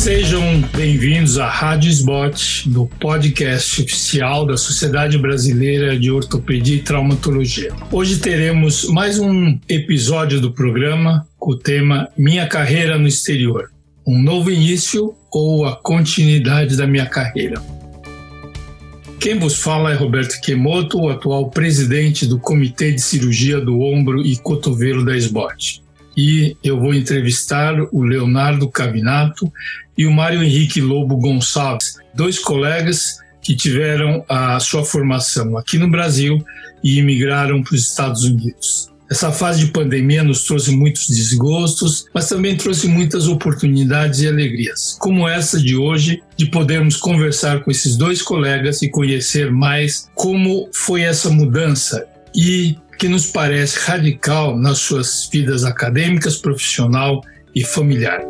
Sejam bem-vindos à Rádio Sbot, no podcast oficial da Sociedade Brasileira de Ortopedia e Traumatologia. Hoje teremos mais um episódio do programa com o tema Minha Carreira no Exterior. Um novo início ou a continuidade da minha carreira. Quem vos fala é Roberto Kemoto, o atual presidente do Comitê de Cirurgia do Ombro e Cotovelo da SBOT. E eu vou entrevistar o Leonardo Cavinato e o Mário Henrique Lobo Gonçalves, dois colegas que tiveram a sua formação aqui no Brasil e imigraram para os Estados Unidos. Essa fase de pandemia nos trouxe muitos desgostos, mas também trouxe muitas oportunidades e alegrias, como essa de hoje, de podermos conversar com esses dois colegas e conhecer mais como foi essa mudança e que nos parece radical nas suas vidas acadêmicas, profissional e familiar.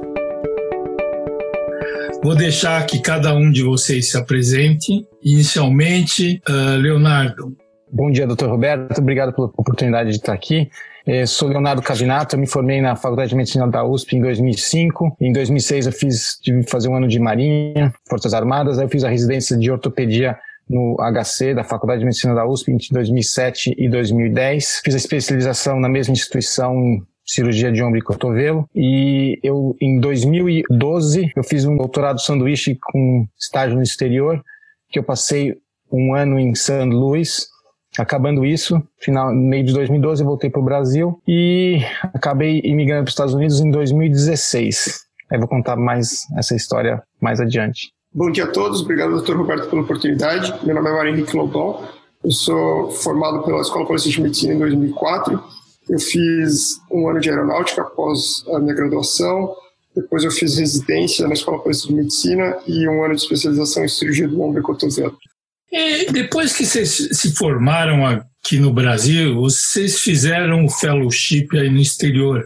Vou deixar que cada um de vocês se apresente. Inicialmente, uh, Leonardo, Bom dia, doutor Roberto. Obrigado pela oportunidade de estar aqui. Eu sou Leonardo Cavinato, eu me formei na Faculdade de Medicina da USP em 2005. Em 2006 eu fiz, tive que fazer um ano de Marinha, Forças Armadas, aí eu fiz a residência de ortopedia no HC da Faculdade de Medicina da USP entre 2007 e 2010. Fiz a especialização na mesma instituição cirurgia de ombro e cotovelo. E eu, em 2012, eu fiz um doutorado sanduíche com estágio no exterior, que eu passei um ano em St. Louis, Acabando isso, final meio de 2012 eu voltei para o Brasil e acabei imigrando para os Estados Unidos em 2016. Aí vou contar mais essa história mais adiante. Bom dia a todos, obrigado doutor Roberto pela oportunidade. Meu nome é Mário Henrique Lobão, eu sou formado pela Escola Paulista de Medicina em 2004. Eu fiz um ano de aeronáutica após a minha graduação, depois eu fiz residência na Escola Paulista de Medicina e um ano de especialização em cirurgia do ombro e cotovelo. E depois que vocês se formaram aqui no Brasil, vocês fizeram o fellowship aí no exterior.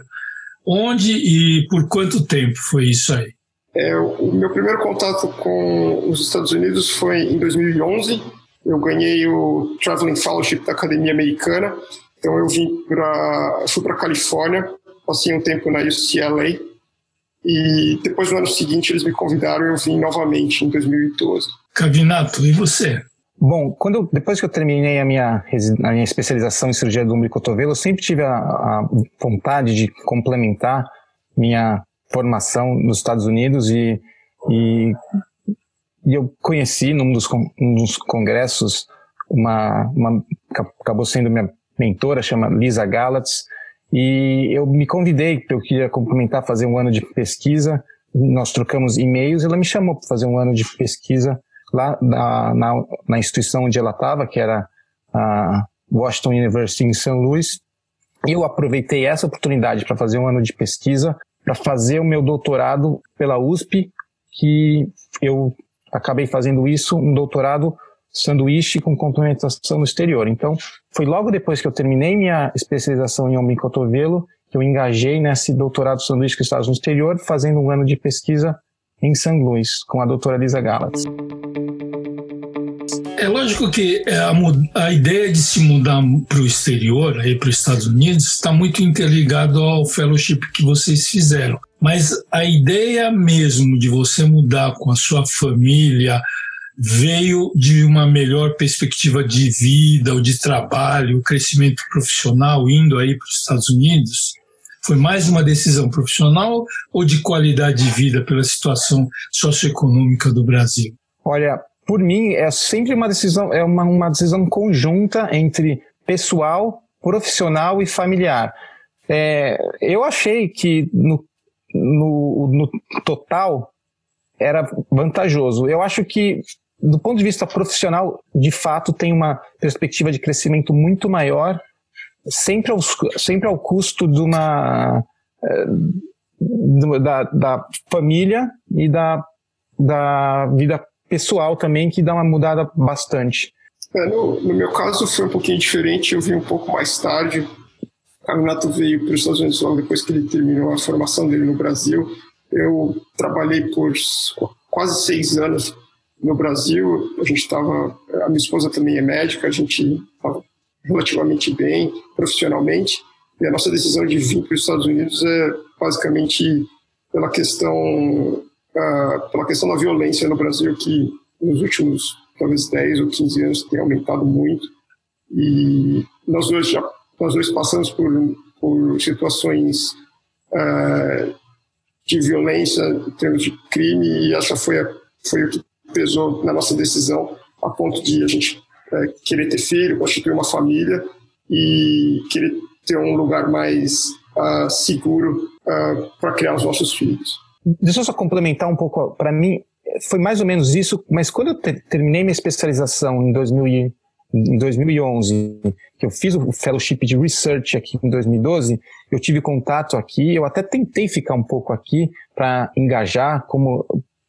Onde e por quanto tempo foi isso aí? É, o meu primeiro contato com os Estados Unidos foi em 2011. Eu ganhei o Traveling Fellowship da Academia Americana. Então eu vim para fui para Califórnia, passei um tempo na UCLA e depois no ano seguinte eles me convidaram e eu vim novamente em 2012. Cavinato, e você? Bom, quando depois que eu terminei a minha, a minha especialização em cirurgia do ombro e cotovelo, eu sempre tive a, a vontade de complementar minha formação nos Estados Unidos e, e, e eu conheci num dos, num dos congressos uma, uma acabou sendo minha mentora, chama Lisa Galatz, e eu me convidei, eu queria complementar, fazer um ano de pesquisa, nós trocamos e-mails, ela me chamou para fazer um ano de pesquisa lá na, na, na instituição onde ela estava, que era a Washington University em St. Louis. Eu aproveitei essa oportunidade para fazer um ano de pesquisa, para fazer o meu doutorado pela USP, que eu acabei fazendo isso, um doutorado sanduíche com complementação no exterior. Então, foi logo depois que eu terminei minha especialização em ombro e cotovelo que eu engajei nesse doutorado sanduíche com Estados no exterior, fazendo um ano de pesquisa em St. Louis, com a doutora Lisa Galatz. É lógico que é, a, a ideia de se mudar para o exterior, para os Estados Unidos, está muito interligado ao fellowship que vocês fizeram. Mas a ideia mesmo de você mudar com a sua família veio de uma melhor perspectiva de vida ou de trabalho, crescimento profissional indo aí para os Estados Unidos? Foi mais uma decisão profissional ou de qualidade de vida pela situação socioeconômica do Brasil? Olha, por mim é sempre uma decisão, é uma, uma decisão conjunta entre pessoal, profissional e familiar. É, eu achei que no, no, no total era vantajoso. Eu acho que do ponto de vista profissional, de fato, tem uma perspectiva de crescimento muito maior sempre ao, sempre ao custo de uma da, da família e da, da vida pessoal também, que dá uma mudada bastante. É, no, no, meu caso foi um pouquinho diferente, eu vim um pouco mais tarde. A Renato veio para os Estados Unidos logo depois que ele terminou a formação dele no Brasil. Eu trabalhei por quase seis anos no Brasil. A gente estava, a minha esposa também é médica, a gente estava relativamente bem profissionalmente. E a nossa decisão de vir para os Estados Unidos é basicamente pela questão uh, pela questão da violência no Brasil, que nos últimos talvez 10 ou 15 anos tem aumentado muito. E nós dois já nós dois passamos por, por situações uh, de violência em termos de crime e essa foi, a, foi o que pesou na nossa decisão a ponto de a gente uh, querer ter filho, constituir uma família e querer ter um lugar mais uh, seguro para criar os nossos filhos. Deixa eu só complementar um pouco. Para mim, foi mais ou menos isso, mas quando eu terminei minha especialização em 2000 em 2011, que eu fiz o fellowship de research aqui em 2012, eu tive contato aqui, eu até tentei ficar um pouco aqui para engajar como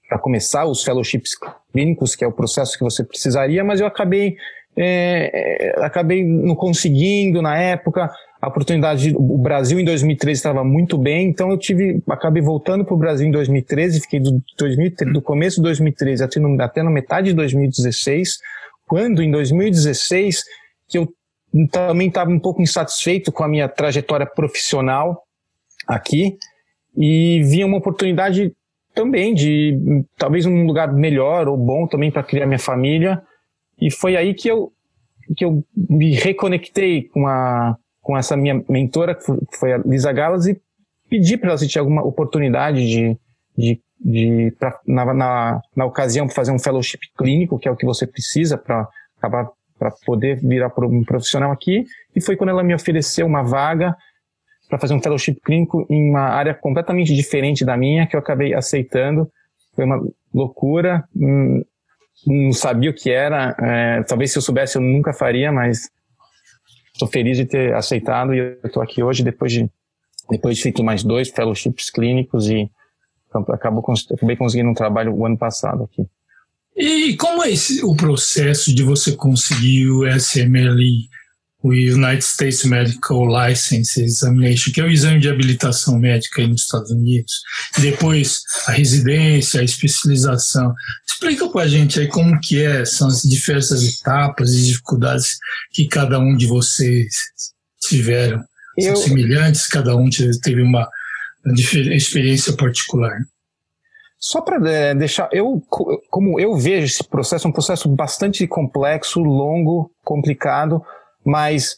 para começar os fellowships clínicos, que é o processo que você precisaria, mas eu acabei é, é acabei não conseguindo na época. A oportunidade, o Brasil em 2013 estava muito bem, então eu tive, acabei voltando para o Brasil em 2013, fiquei do, 2013, do começo de 2013 até, no, até na metade de 2016 quando, em 2016, que eu também estava um pouco insatisfeito com a minha trajetória profissional aqui e via uma oportunidade também de talvez um lugar melhor ou bom também para criar minha família e foi aí que eu que eu me reconectei com a com essa minha mentora que foi a Lisa Galas e pedi para ela se tinha alguma oportunidade de, de de pra, na, na, na ocasião fazer um fellowship clínico, que é o que você precisa para acabar para poder virar um profissional aqui, e foi quando ela me ofereceu uma vaga para fazer um fellowship clínico em uma área completamente diferente da minha, que eu acabei aceitando. Foi uma loucura, hum, não sabia o que era, é, talvez se eu soubesse eu nunca faria, mas estou feliz de ter aceitado e eu estou aqui hoje depois de depois de feito mais dois fellowships clínicos e então, acabou, acabei conseguindo um trabalho o ano passado aqui. E como é esse, o processo de você conseguir o SMLE, o United States Medical License Examination, que é o exame de habilitação médica aí nos Estados Unidos, depois a residência, a especialização. Explica para a gente aí como que é, são as diversas etapas e dificuldades que cada um de vocês tiveram. São Eu... semelhantes, cada um teve uma experiência particular. Só para é, deixar, eu como eu vejo esse processo, é um processo bastante complexo, longo, complicado, mas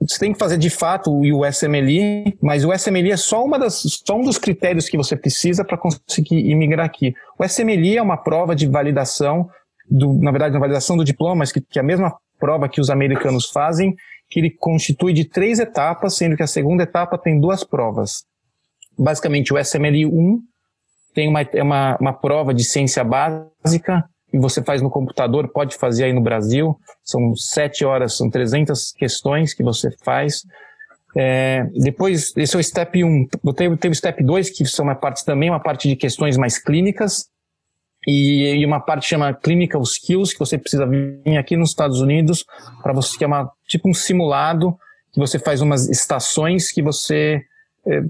você tem que fazer de fato o USMLE, mas o USMLE é só, uma das, só um dos critérios que você precisa para conseguir imigrar aqui. O USMLE é uma prova de validação, do, na verdade, uma validação do diploma, mas que, que é a mesma prova que os americanos fazem, que ele constitui de três etapas, sendo que a segunda etapa tem duas provas basicamente o SML1 tem uma, é uma, uma prova de ciência básica e você faz no computador, pode fazer aí no Brasil, são sete horas, são 300 questões que você faz. É, depois, esse é o step 1. Teve, teve o step 2, que são uma parte também, uma parte de questões mais clínicas, e, e uma parte chama Clinical Skills, que você precisa vir aqui nos Estados Unidos para você, que é uma, tipo um simulado, que você faz umas estações que você é,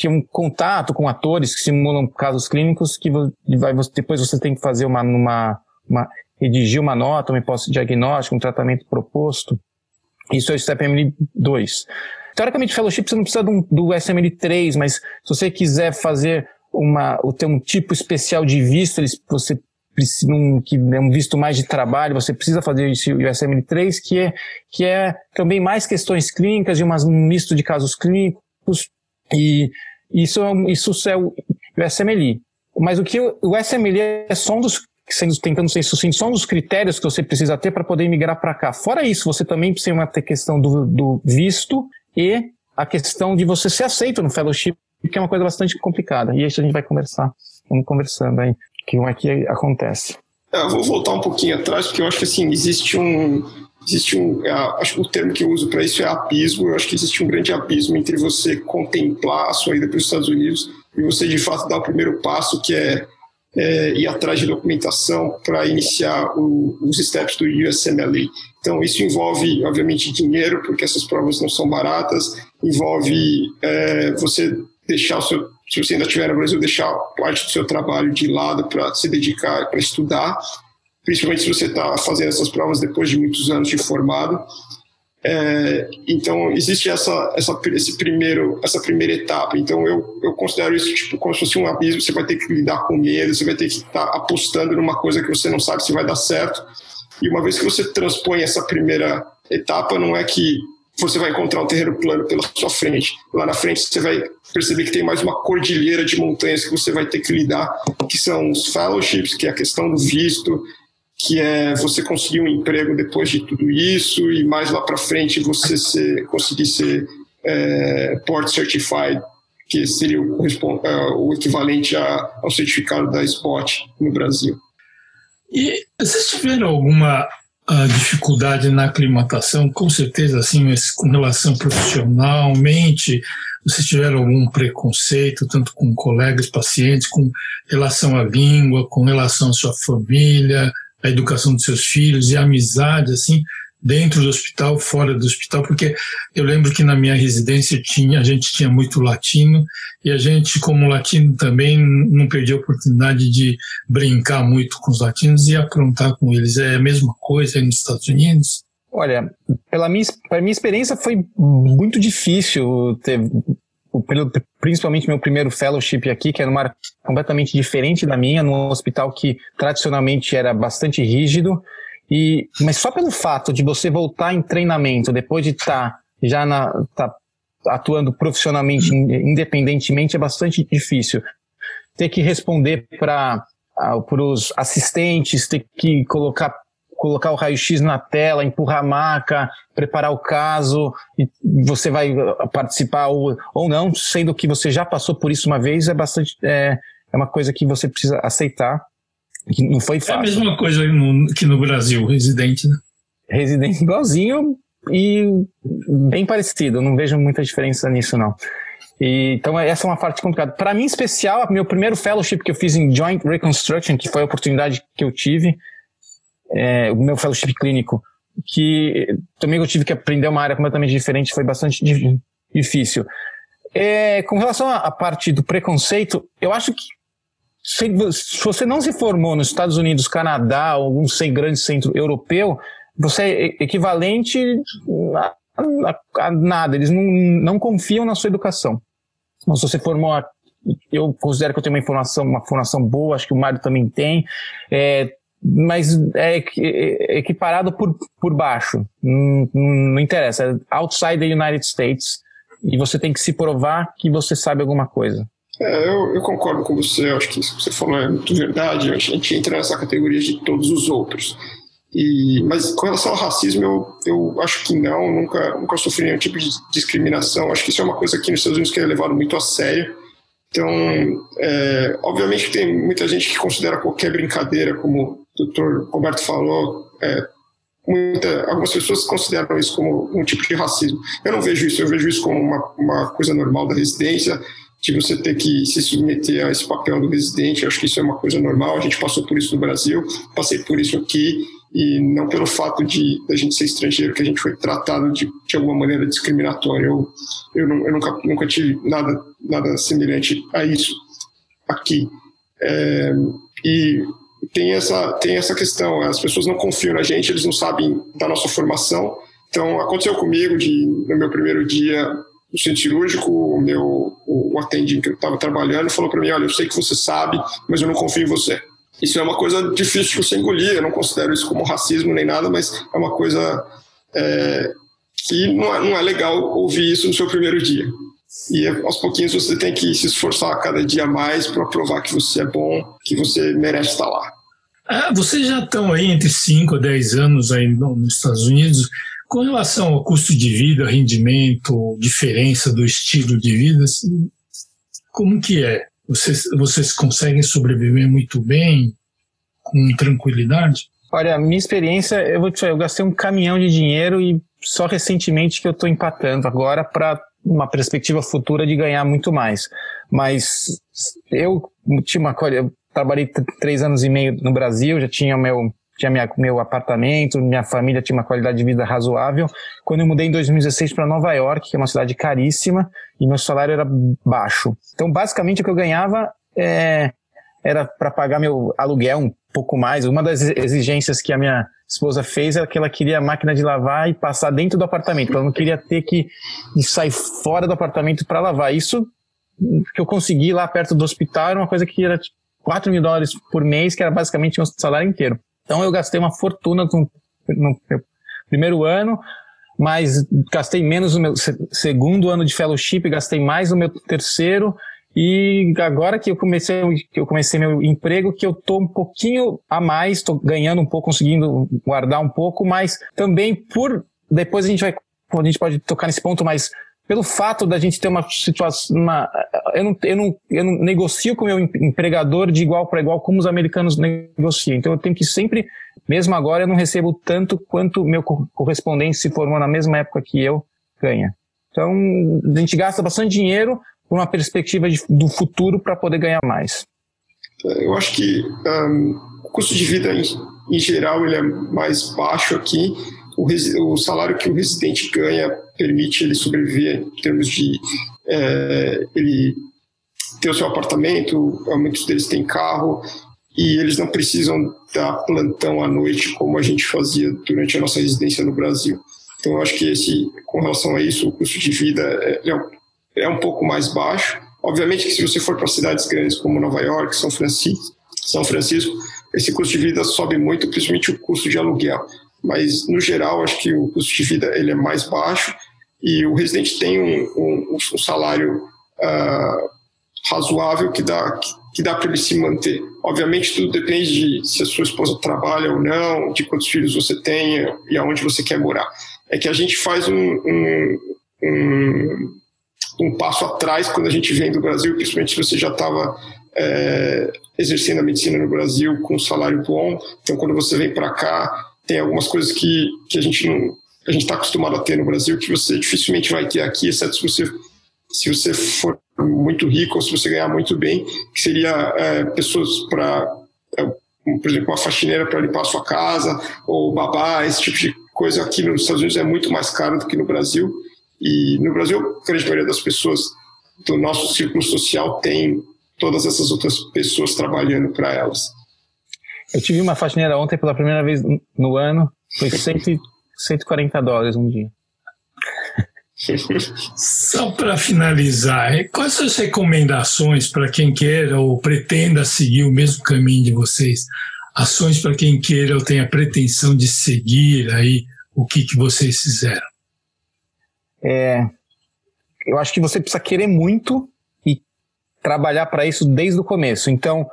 tinha um contato com atores que simulam casos clínicos que vai, depois você tem que fazer uma, uma, uma redigir uma nota, um hipótese diagnóstico, um tratamento proposto. Isso é o STEP-ML 2. Teoricamente, fellowship você não precisa do, do SML3, mas se você quiser fazer uma, ter um tipo especial de visto, eles, você precisa, um, que é um visto mais de trabalho, você precisa fazer esse, o SML3, que é, que é também mais questões clínicas e um misto de casos clínicos, e isso, é isso é o, o SMLI. Mas o que o, o SMLI é só um dos sendo, tentando ser sucinto, só um dos critérios que você precisa ter para poder migrar para cá. Fora isso, você também precisa ter questão do, do, visto e a questão de você ser aceito no fellowship, que é uma coisa bastante complicada. E isso a gente vai conversar, vamos conversando aí, que como é que acontece. É, vou voltar um pouquinho atrás, porque eu acho que assim, existe um, existe um, é, acho que o termo que eu uso para isso é abismo. Eu acho que existe um grande abismo entre você contemplar a sua ida para os Estados Unidos e você de fato dar o primeiro passo, que é, é ir atrás de documentação para iniciar o, os steps do USMLE. Então, isso envolve, obviamente, dinheiro, porque essas provas não são baratas, envolve é, você deixar o seu, se você ainda estiver no Brasil, deixar parte do seu trabalho de lado para se dedicar, para estudar principalmente se você está fazendo essas provas depois de muitos anos de formado. É, então existe essa, essa, esse primeiro, essa primeira etapa. Então eu, eu considero isso tipo como se fosse um abismo. Você vai ter que lidar com medo, você vai ter que estar tá apostando numa coisa que você não sabe se vai dar certo. E uma vez que você transpõe essa primeira etapa, não é que você vai encontrar um terreno plano pela sua frente. Lá na frente você vai perceber que tem mais uma cordilheira de montanhas que você vai ter que lidar, que são os fellowships, que é a questão do visto, que é você conseguir um emprego depois de tudo isso e mais lá para frente você ser, conseguir ser é, Port Certified, que seria o, é, o equivalente a, ao certificado da Spot no Brasil. E vocês tiveram alguma uh, dificuldade na aclimatação? Com certeza, assim, com relação profissionalmente, vocês tiveram algum preconceito, tanto com colegas, pacientes, com relação à língua, com relação à sua família, a educação dos seus filhos e a amizade, assim, dentro do hospital, fora do hospital, porque eu lembro que na minha residência tinha, a gente tinha muito latino e a gente, como latino também, não perdia a oportunidade de brincar muito com os latinos e aprontar com eles. É a mesma coisa aí nos Estados Unidos? Olha, pela minha, pela minha experiência foi muito difícil ter principalmente meu primeiro fellowship aqui, que era uma área completamente diferente da minha, num hospital que tradicionalmente era bastante rígido, e, mas só pelo fato de você voltar em treinamento depois de estar tá já na, tá atuando profissionalmente, independentemente, é bastante difícil. Ter que responder para os assistentes, ter que colocar colocar o raio-x na tela, empurrar a maca, preparar o caso, e você vai uh, participar ou, ou não, sendo que você já passou por isso uma vez, é bastante. É, é uma coisa que você precisa aceitar, que não foi fácil. É a mesma coisa no, que no Brasil, residente, né? Residente igualzinho e bem parecido, não vejo muita diferença nisso, não. E, então, essa é uma parte complicada. Para mim, em especial, meu primeiro fellowship que eu fiz em Joint Reconstruction, que foi a oportunidade que eu tive, é, o meu fellowship clínico, que também eu tive que aprender uma área completamente diferente, foi bastante difícil. É, com relação à parte do preconceito, eu acho que se, se, você não se formou nos Estados Unidos, Canadá, ou algum grande centro europeu, você é equivalente a, a, a, nada. Eles não, não confiam na sua educação. Então, se você formou, eu considero que eu tenho uma informação, uma formação boa, acho que o Mário também tem. É, mas é, é equiparado por, por baixo. Não, não interessa. É outside the United States. E você tem que se provar que você sabe alguma coisa. É, eu, eu, concordo com você, acho que isso que você falou é muito verdade. A gente entra nessa categoria de todos os outros. E, mas com relação ao racismo, eu, eu acho que não, nunca, nunca sofri nenhum tipo de discriminação. Acho que isso é uma coisa aqui nos Estados Unidos que é levado muito a sério. Então, é, obviamente tem muita gente que considera qualquer brincadeira, como o doutor Roberto falou, é, muita, algumas pessoas consideram isso como um tipo de racismo. Eu não vejo isso, eu vejo isso como uma, uma coisa normal da residência, de você ter que se submeter a esse papel do residente. Acho que isso é uma coisa normal, a gente passou por isso no Brasil, passei por isso aqui, e não pelo fato de a gente ser estrangeiro que a gente foi tratado de, de alguma maneira discriminatória. Eu, eu, não, eu nunca, nunca tive nada, nada semelhante a isso aqui. É, e tem essa, tem essa questão, as pessoas não confiam na gente, eles não sabem da nossa formação. Então, aconteceu comigo de, no meu primeiro dia no centro cirúrgico, o meu o atendente que eu estava trabalhando falou para mim, olha, eu sei que você sabe, mas eu não confio em você. Isso é uma coisa difícil de você engolir, eu não considero isso como racismo nem nada, mas é uma coisa é, que não é, não é legal ouvir isso no seu primeiro dia. E aos pouquinhos você tem que se esforçar cada dia mais para provar que você é bom, que você merece estar lá. Ah, vocês já estão aí entre 5 a 10 anos aí nos Estados Unidos. Com relação ao custo de vida, rendimento, diferença do estilo de vida, assim, como que é? Vocês, vocês conseguem sobreviver muito bem, com tranquilidade? Olha, minha experiência, eu vou te falar, eu gastei um caminhão de dinheiro e só recentemente que eu estou empatando agora para uma perspectiva futura de ganhar muito mais. Mas eu tinha uma eu trabalhei três anos e meio no Brasil, já tinha meu tinha minha, meu apartamento, minha família tinha uma qualidade de vida razoável. Quando eu mudei em 2016 para Nova York, que é uma cidade caríssima, e meu salário era baixo. Então, basicamente, o que eu ganhava é, era para pagar meu aluguel, pouco mais. Uma das exigências que a minha esposa fez era que ela queria a máquina de lavar e passar dentro do apartamento. Ela não queria ter que sair fora do apartamento para lavar. Isso que eu consegui lá perto do hospital era uma coisa que era 4 mil dólares por mês, que era basicamente um salário inteiro. Então eu gastei uma fortuna no, no primeiro ano, mas gastei menos no meu segundo ano de fellowship, gastei mais no meu terceiro, e agora que eu comecei, que eu comecei meu emprego, que eu tô um pouquinho a mais, estou ganhando um pouco, conseguindo guardar um pouco, mas também por depois a gente vai, a gente pode tocar nesse ponto, mas pelo fato da gente ter uma situação, uma, eu, não, eu, não, eu não negocio com o meu empregador de igual para igual como os americanos negociam. Então eu tenho que sempre, mesmo agora, eu não recebo tanto quanto meu correspondente se formou na mesma época que eu ganha. Então a gente gasta bastante dinheiro uma perspectiva de, do futuro para poder ganhar mais. Eu acho que um, o custo de vida em, em geral ele é mais baixo aqui o, o salário que o residente ganha permite ele sobreviver em termos de é, ele ter o seu apartamento, muitos deles têm carro e eles não precisam dar plantão à noite como a gente fazia durante a nossa residência no Brasil. Então, eu acho que esse, com relação a isso, o custo de vida é, é, é um pouco mais baixo. Obviamente que se você for para cidades grandes como Nova York, São Francisco, São Francisco, esse custo de vida sobe muito, principalmente o custo de aluguel mas no geral acho que o custo de vida ele é mais baixo e o residente tem um, um, um salário uh, razoável que dá que, dá para ele se manter. Obviamente tudo depende de se a sua esposa trabalha ou não, de quantos filhos você tem e aonde você quer morar. É que a gente faz um, um, atrás quando a gente vem do Brasil, principalmente se você já estava é, exercendo a medicina no Brasil com um salário bom. Então, quando você vem para cá, tem algumas coisas que, que a gente não a gente está acostumado a ter no Brasil que você dificilmente vai ter aqui, exceto se você se você for muito rico ou se você ganhar muito bem, que seria é, pessoas para, é, por exemplo, uma faxineira para limpar a sua casa, ou babá, esse tipo de coisa aqui nos Estados Unidos é muito mais caro do que no Brasil. E no Brasil, a grande maioria das pessoas do nosso círculo social tem todas essas outras pessoas trabalhando para elas. Eu tive uma faxineira ontem pela primeira vez no ano, foi 100, 140 dólares um dia. Só para finalizar, é, quais são as recomendações para quem queira ou pretenda seguir o mesmo caminho de vocês? Ações para quem queira ou tenha pretensão de seguir aí o que, que vocês fizeram? É, eu acho que você precisa querer muito e trabalhar para isso desde o começo. Então,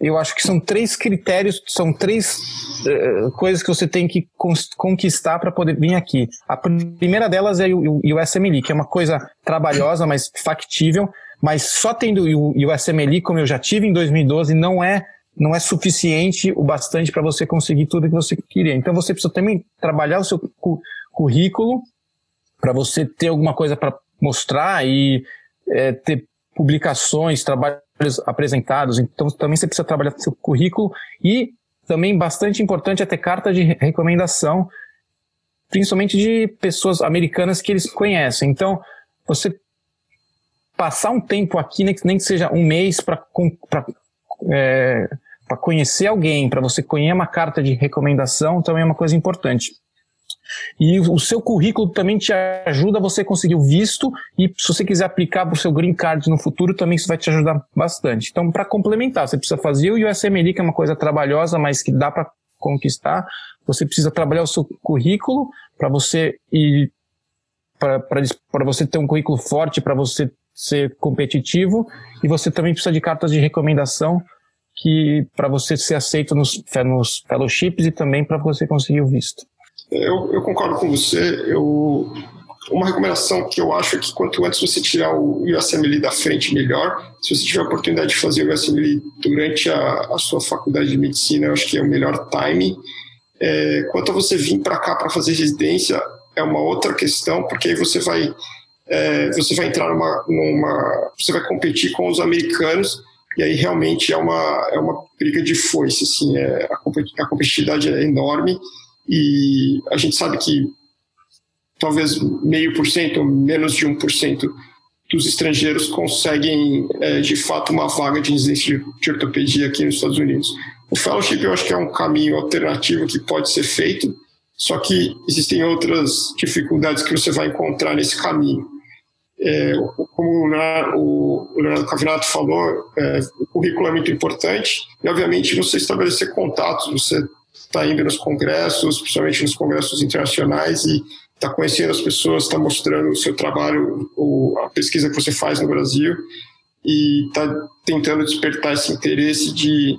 eu acho que são três critérios, são três uh, coisas que você tem que conquistar para poder vir aqui. A primeira delas é o, o que é uma coisa trabalhosa, mas factível, mas só tendo o USMLE, como eu já tive em 2012, não é não é suficiente o bastante para você conseguir tudo que você queria. Então você precisa também trabalhar o seu cu currículo para você ter alguma coisa para mostrar e é, ter publicações, trabalho apresentados. Então, também você precisa trabalhar seu currículo e também bastante importante é ter carta de recomendação, principalmente de pessoas americanas que eles conhecem. Então, você passar um tempo aqui, nem que seja um mês, para é, conhecer alguém, para você conhecer uma carta de recomendação, também é uma coisa importante. E o seu currículo também te ajuda a você conseguir o visto e se você quiser aplicar para o seu green card no futuro, também isso vai te ajudar bastante. Então, para complementar, você precisa fazer o USMLE, que é uma coisa trabalhosa, mas que dá para conquistar. Você precisa trabalhar o seu currículo para você ir para você ter um currículo forte, para você ser competitivo, e você também precisa de cartas de recomendação que para você ser aceito nos, nos fellowships e também para você conseguir o visto. Eu, eu concordo com você. Eu, uma recomendação que eu acho é que quanto antes você tirar o USMLE da frente, melhor. Se você tiver a oportunidade de fazer o USMLE durante a, a sua faculdade de medicina, eu acho que é o melhor time. É, quanto a você vir para cá para fazer residência, é uma outra questão, porque aí você vai, é, você vai entrar numa, numa. Você vai competir com os americanos, e aí realmente é uma, é uma briga de foice. Assim, é, a, a competitividade é enorme e a gente sabe que talvez meio por cento, menos de um por cento dos estrangeiros conseguem é, de fato uma vaga de residência de ortopedia aqui nos Estados Unidos. O fellowship eu acho que é um caminho alternativo que pode ser feito, só que existem outras dificuldades que você vai encontrar nesse caminho. É, como o Leonardo Cavinato falou, é, o currículo é muito importante e, obviamente, você estabelecer contatos, você está indo nos congressos, principalmente nos congressos internacionais e está conhecendo as pessoas, está mostrando o seu trabalho, ou a pesquisa que você faz no Brasil e está tentando despertar esse interesse de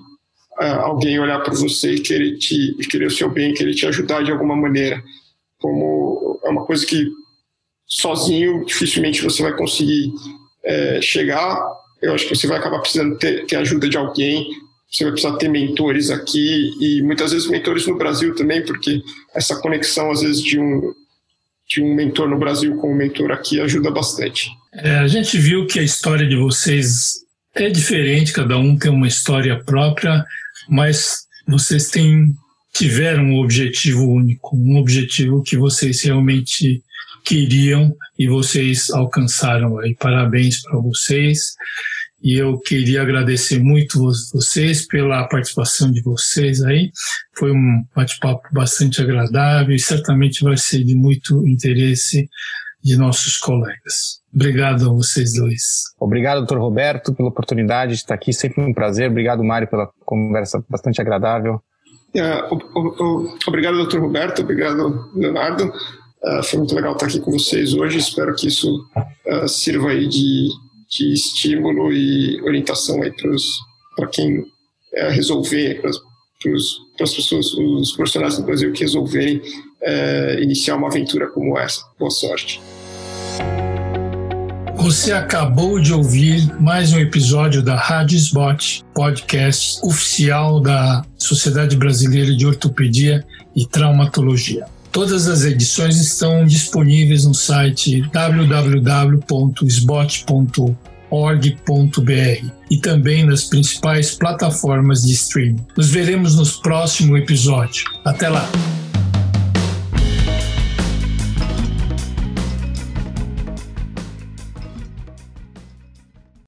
uh, alguém olhar para você e querer, te, querer o seu bem, querer te ajudar de alguma maneira. Como é uma coisa que sozinho dificilmente você vai conseguir é, chegar. Eu acho que você vai acabar precisando ter, ter ajuda de alguém, você vai precisar ter mentores aqui e muitas vezes mentores no Brasil também, porque essa conexão às vezes de um de um mentor no Brasil com um mentor aqui ajuda bastante. É, a gente viu que a história de vocês é diferente, cada um tem uma história própria, mas vocês têm tiveram um objetivo único, um objetivo que vocês realmente queriam e vocês alcançaram aí. Parabéns para vocês. E eu queria agradecer muito vocês pela participação de vocês aí. Foi um bate-papo bastante agradável e certamente vai ser de muito interesse de nossos colegas. Obrigado a vocês dois. Obrigado, doutor Roberto, pela oportunidade de estar aqui. Sempre um prazer. Obrigado, Mário, pela conversa bastante agradável. É, obrigado, doutor Roberto. Obrigado, Leonardo. Uh, foi muito legal estar aqui com vocês hoje. Espero que isso uh, sirva aí de, de estímulo e orientação aí para quem uh, resolver, para as pessoas, os profissionais do Brasil que resolverem iniciar uma aventura como essa. Boa sorte. Você acabou de ouvir mais um episódio da Rádio Spot, podcast oficial da Sociedade Brasileira de Ortopedia e Traumatologia. Todas as edições estão disponíveis no site www.sbot.org.br e também nas principais plataformas de streaming. Nos veremos no próximo episódio. Até lá!